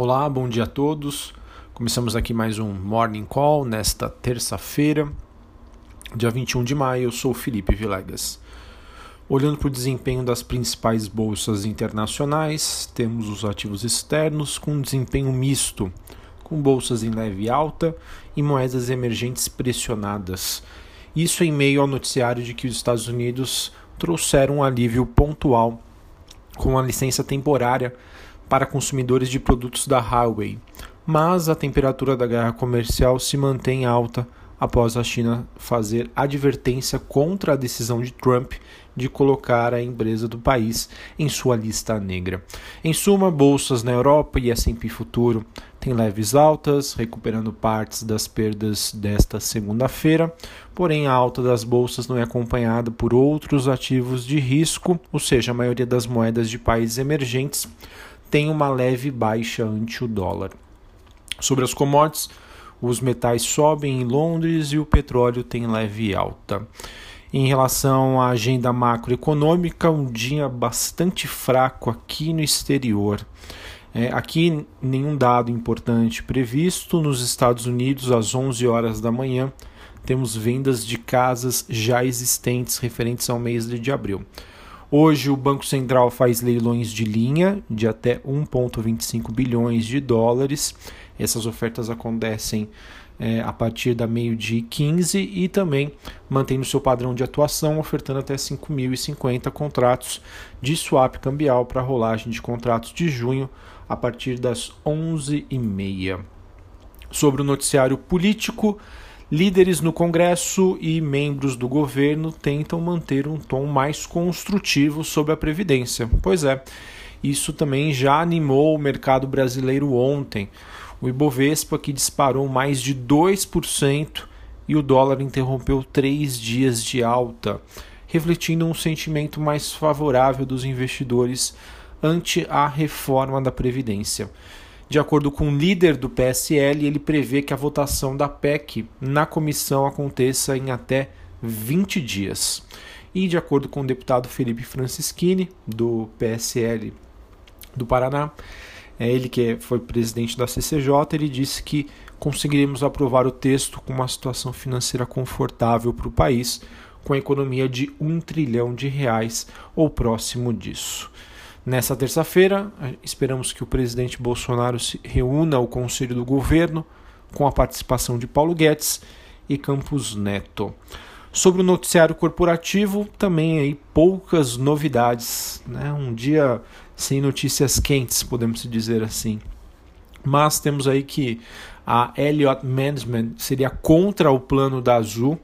Olá, bom dia a todos. Começamos aqui mais um Morning Call nesta terça-feira, dia 21 de maio. Eu sou Felipe Vilegas. Olhando para o desempenho das principais bolsas internacionais, temos os ativos externos com desempenho misto, com bolsas em leve alta e moedas emergentes pressionadas. Isso em meio ao noticiário de que os Estados Unidos trouxeram um alívio pontual com a licença temporária para consumidores de produtos da Huawei, mas a temperatura da guerra comercial se mantém alta após a China fazer advertência contra a decisão de Trump de colocar a empresa do país em sua lista negra. Em suma, bolsas na Europa e S&P futuro têm leves altas, recuperando partes das perdas desta segunda-feira, porém a alta das bolsas não é acompanhada por outros ativos de risco, ou seja, a maioria das moedas de países emergentes tem uma leve baixa ante o dólar. Sobre as commodities, os metais sobem em Londres e o petróleo tem leve alta. Em relação à agenda macroeconômica, um dia bastante fraco aqui no exterior. É, aqui, nenhum dado importante previsto. Nos Estados Unidos, às 11 horas da manhã, temos vendas de casas já existentes referentes ao mês de abril. Hoje o Banco Central faz leilões de linha de até 1,25 bilhões de dólares. Essas ofertas acontecem é, a partir da meio-dia 15 e também mantém o seu padrão de atuação, ofertando até 5.050 contratos de swap cambial para rolagem de contratos de junho a partir das 11h30. Sobre o noticiário político, Líderes no Congresso e membros do governo tentam manter um tom mais construtivo sobre a Previdência. Pois é, isso também já animou o mercado brasileiro ontem. O Ibovespa, que disparou mais de 2% e o dólar interrompeu três dias de alta, refletindo um sentimento mais favorável dos investidores ante a reforma da Previdência. De acordo com o líder do PSL, ele prevê que a votação da PEC na comissão aconteça em até 20 dias. E de acordo com o deputado Felipe Francischini, do PSL do Paraná, é ele que foi presidente da CCJ, ele disse que conseguiremos aprovar o texto com uma situação financeira confortável para o país, com a economia de um trilhão de reais ou próximo disso. Nessa terça-feira, esperamos que o presidente Bolsonaro se reúna ao Conselho do Governo com a participação de Paulo Guedes e Campos Neto. Sobre o noticiário corporativo, também aí poucas novidades, né? Um dia sem notícias quentes, podemos dizer assim. Mas temos aí que a Elliott Management seria contra o plano da Azul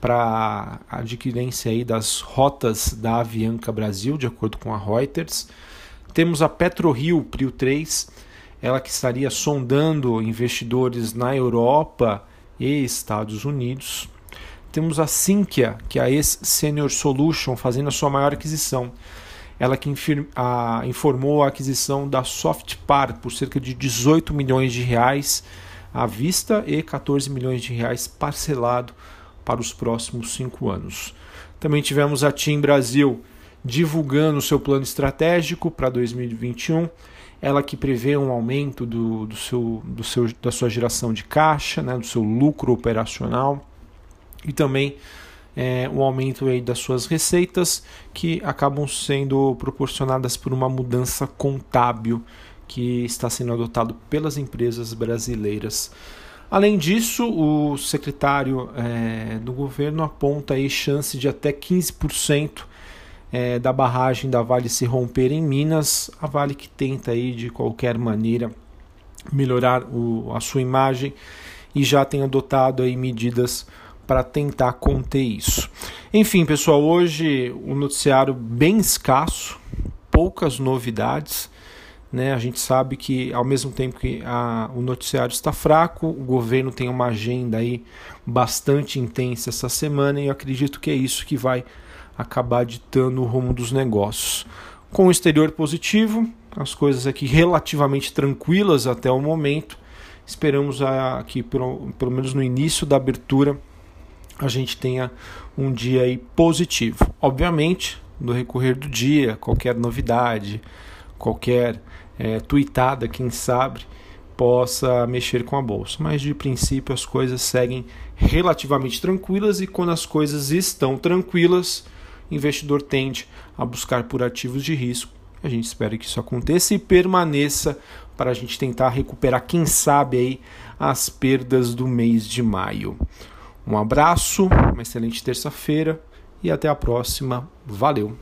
para a adquirência aí das rotas da Avianca Brasil, de acordo com a Reuters. Temos a PetroRio Prio 3, ela que estaria sondando investidores na Europa e Estados Unidos. Temos a Sinqia, que é a ex-Senior Solution, fazendo a sua maior aquisição. Ela que a, informou a aquisição da Softpar por cerca de 18 milhões de reais à vista e 14 milhões de reais parcelado para os próximos cinco anos. Também tivemos a TIM Brasil, divulgando o seu plano estratégico para 2021. Ela que prevê um aumento do, do seu, do seu, da sua geração de caixa, né, do seu lucro operacional e também é, um aumento aí das suas receitas que acabam sendo proporcionadas por uma mudança contábil que está sendo adotado pelas empresas brasileiras. Além disso, o secretário é, do governo aponta aí chance de até 15% é, da barragem da Vale se romper em Minas, a Vale que tenta aí de qualquer maneira melhorar o, a sua imagem e já tem adotado aí medidas para tentar conter isso. Enfim, pessoal, hoje um noticiário bem escasso, poucas novidades. Né? A gente sabe que ao mesmo tempo que a, o noticiário está fraco, o governo tem uma agenda aí bastante intensa essa semana e eu acredito que é isso que vai acabar ditando o rumo dos negócios. Com o exterior positivo, as coisas aqui relativamente tranquilas até o momento. Esperamos que, pelo, pelo menos no início da abertura, a gente tenha um dia aí positivo. Obviamente, no recorrer do dia, qualquer novidade, qualquer é, tuitada, quem sabe, possa mexer com a bolsa. Mas de princípio as coisas seguem relativamente tranquilas e quando as coisas estão tranquilas, o investidor tende a buscar por ativos de risco. A gente espera que isso aconteça e permaneça para a gente tentar recuperar, quem sabe, aí, as perdas do mês de maio. Um abraço, uma excelente terça-feira e até a próxima. Valeu!